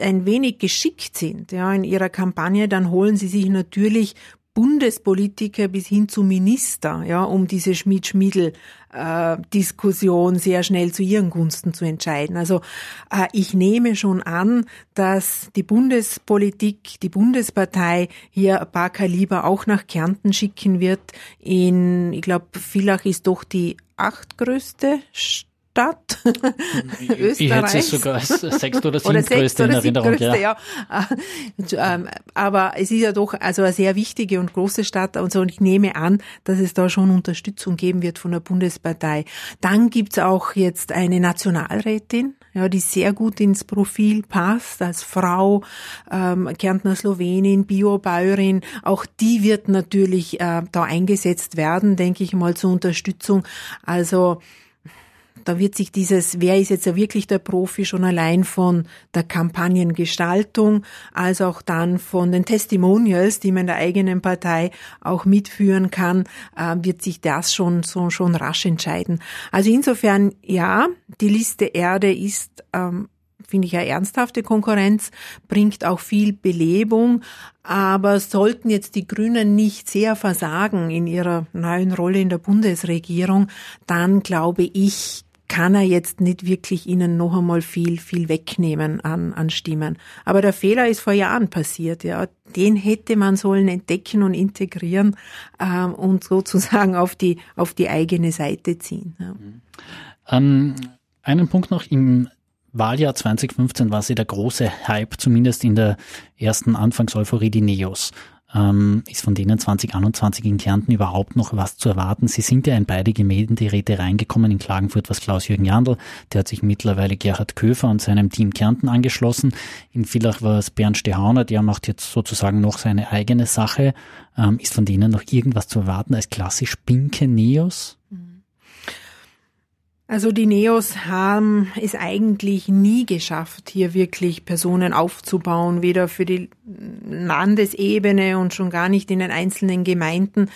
ein wenig geschickt sind, ja, in ihrer Kampagne, dann holen sie sich natürlich Bundespolitiker bis hin zu Minister, ja, um diese Schmied-Schmiedel-Diskussion sehr schnell zu ihren Gunsten zu entscheiden. Also äh, ich nehme schon an, dass die Bundespolitik, die Bundespartei hier ein paar Kaliber auch nach Kärnten schicken wird. In, ich glaube, Villach ist doch die achtgrößte Stadt Stadt Österreichs. Ich hätte es sogar als sechste oder siebtgrößte in Erinnerung. Ja. ja. Ähm, aber es ist ja doch also eine sehr wichtige und große Stadt und so. Und ich nehme an, dass es da schon Unterstützung geben wird von der Bundespartei. Dann gibt's auch jetzt eine Nationalrätin, ja, die sehr gut ins Profil passt, als Frau, ähm, Kärntner Slowenin, Biobäuerin, auch die wird natürlich äh, da eingesetzt werden, denke ich mal, zur Unterstützung. Also da wird sich dieses, wer ist jetzt ja wirklich der Profi, schon allein von der Kampagnengestaltung, als auch dann von den Testimonials, die man in der eigenen Partei auch mitführen kann, äh, wird sich das schon, so, schon rasch entscheiden. Also insofern, ja, die Liste Erde ist, ähm, finde ich, eine ernsthafte Konkurrenz, bringt auch viel Belebung, aber sollten jetzt die Grünen nicht sehr versagen in ihrer neuen Rolle in der Bundesregierung, dann glaube ich, kann er jetzt nicht wirklich ihnen noch einmal viel, viel wegnehmen an, an Stimmen. Aber der Fehler ist vor Jahren passiert, ja. Den hätte man sollen entdecken und integrieren ähm, und sozusagen auf die, auf die eigene Seite ziehen. Ja. Ähm, einen Punkt noch im Wahljahr 2015 war sie der große Hype, zumindest in der ersten Anfangseuphorie, die Neos ähm, ist von denen 2021 in Kärnten überhaupt noch was zu erwarten? Sie sind ja in beide Gemäldengeräte reingekommen. In Klagenfurt was Klaus-Jürgen Jandl, der hat sich mittlerweile Gerhard Köfer und seinem Team Kärnten angeschlossen. In Villach war es Bernd Stehauner, der macht jetzt sozusagen noch seine eigene Sache. Ähm, ist von denen noch irgendwas zu erwarten als klassisch pinke Neos? Also die Neos haben es eigentlich nie geschafft, hier wirklich Personen aufzubauen, weder für die Landesebene und schon gar nicht in den einzelnen Gemeinden.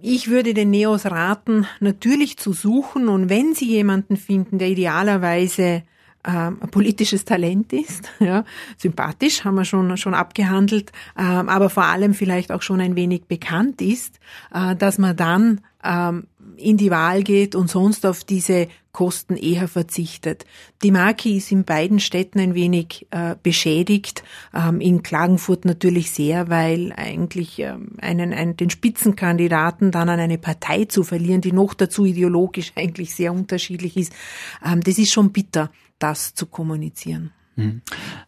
Ich würde den Neos raten, natürlich zu suchen und wenn sie jemanden finden, der idealerweise ähm, politisches Talent ist, ja, sympathisch, haben wir schon, schon abgehandelt, ähm, aber vor allem vielleicht auch schon ein wenig bekannt ist, äh, dass man dann ähm, in die Wahl geht und sonst auf diese Kosten eher verzichtet. Die Marke ist in beiden Städten ein wenig äh, beschädigt, ähm, in Klagenfurt natürlich sehr, weil eigentlich ähm, einen, einen, den Spitzenkandidaten dann an eine Partei zu verlieren, die noch dazu ideologisch eigentlich sehr unterschiedlich ist, ähm, das ist schon bitter, das zu kommunizieren. Mhm.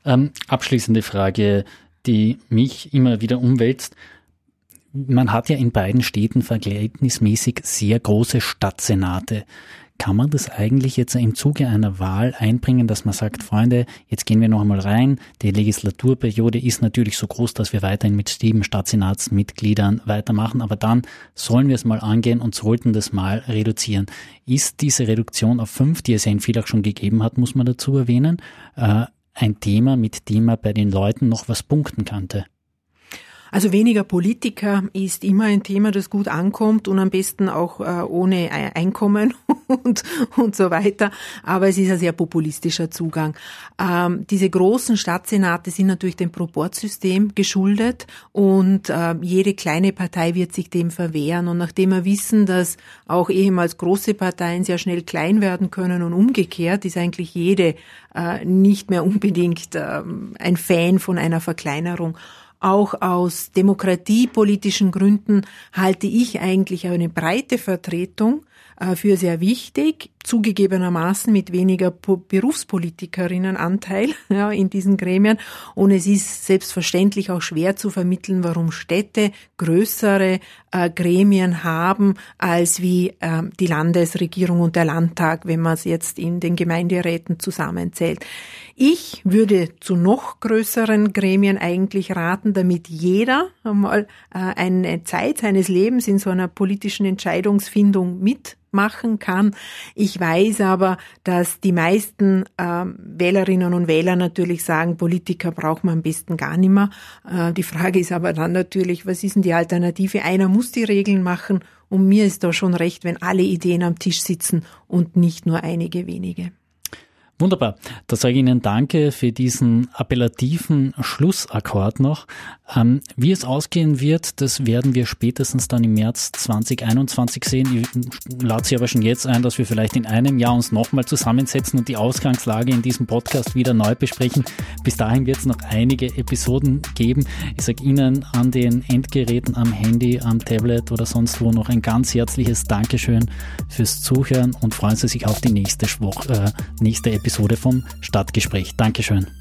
Ähm, abschließende Frage, die mich immer wieder umwälzt man hat ja in beiden Städten verhältnismäßig sehr große Stadtsenate. Kann man das eigentlich jetzt im Zuge einer Wahl einbringen, dass man sagt, Freunde, jetzt gehen wir noch einmal rein. Die Legislaturperiode ist natürlich so groß, dass wir weiterhin mit sieben Stadtsenatsmitgliedern weitermachen, aber dann sollen wir es mal angehen und sollten das mal reduzieren. Ist diese Reduktion auf fünf, die es ja in Villach schon gegeben hat, muss man dazu erwähnen, äh, ein Thema, mit dem man bei den Leuten noch was punkten könnte? Also weniger Politiker ist immer ein Thema, das gut ankommt und am besten auch äh, ohne Einkommen und, und so weiter. Aber es ist ein sehr populistischer Zugang. Ähm, diese großen Stadtsenate sind natürlich dem Proportsystem geschuldet und äh, jede kleine Partei wird sich dem verwehren. Und nachdem wir wissen, dass auch ehemals große Parteien sehr schnell klein werden können und umgekehrt, ist eigentlich jede äh, nicht mehr unbedingt äh, ein Fan von einer Verkleinerung. Auch aus demokratiepolitischen Gründen halte ich eigentlich eine breite Vertretung äh, für sehr wichtig zugegebenermaßen mit weniger Berufspolitikerinnenanteil ja, in diesen Gremien. Und es ist selbstverständlich auch schwer zu vermitteln, warum Städte größere äh, Gremien haben als wie äh, die Landesregierung und der Landtag, wenn man es jetzt in den Gemeinderäten zusammenzählt. Ich würde zu noch größeren Gremien eigentlich raten, damit jeder einmal äh, eine Zeit seines Lebens in so einer politischen Entscheidungsfindung mitmachen kann. Ich weiß aber, dass die meisten äh, Wählerinnen und Wähler natürlich sagen, Politiker braucht man am besten gar nicht mehr. Äh, die Frage ist aber dann natürlich, was ist denn die Alternative? Einer muss die Regeln machen und mir ist da schon recht, wenn alle Ideen am Tisch sitzen und nicht nur einige wenige. Wunderbar. Da sage ich Ihnen Danke für diesen appellativen Schlussakkord noch. Ähm, wie es ausgehen wird, das werden wir spätestens dann im März 2021 sehen. Ich lade Sie aber schon jetzt ein, dass wir vielleicht in einem Jahr uns nochmal zusammensetzen und die Ausgangslage in diesem Podcast wieder neu besprechen. Bis dahin wird es noch einige Episoden geben. Ich sage Ihnen an den Endgeräten, am Handy, am Tablet oder sonst wo noch ein ganz herzliches Dankeschön fürs Zuhören und freuen Sie sich auf die nächste Woche, äh, nächste Episode vom Stadtgespräch. Dankeschön.